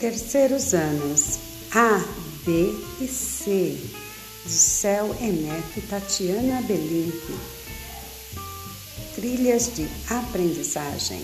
terceiros anos A, B e C do Céu é Enef Tatiana Belinque. Trilhas de aprendizagem.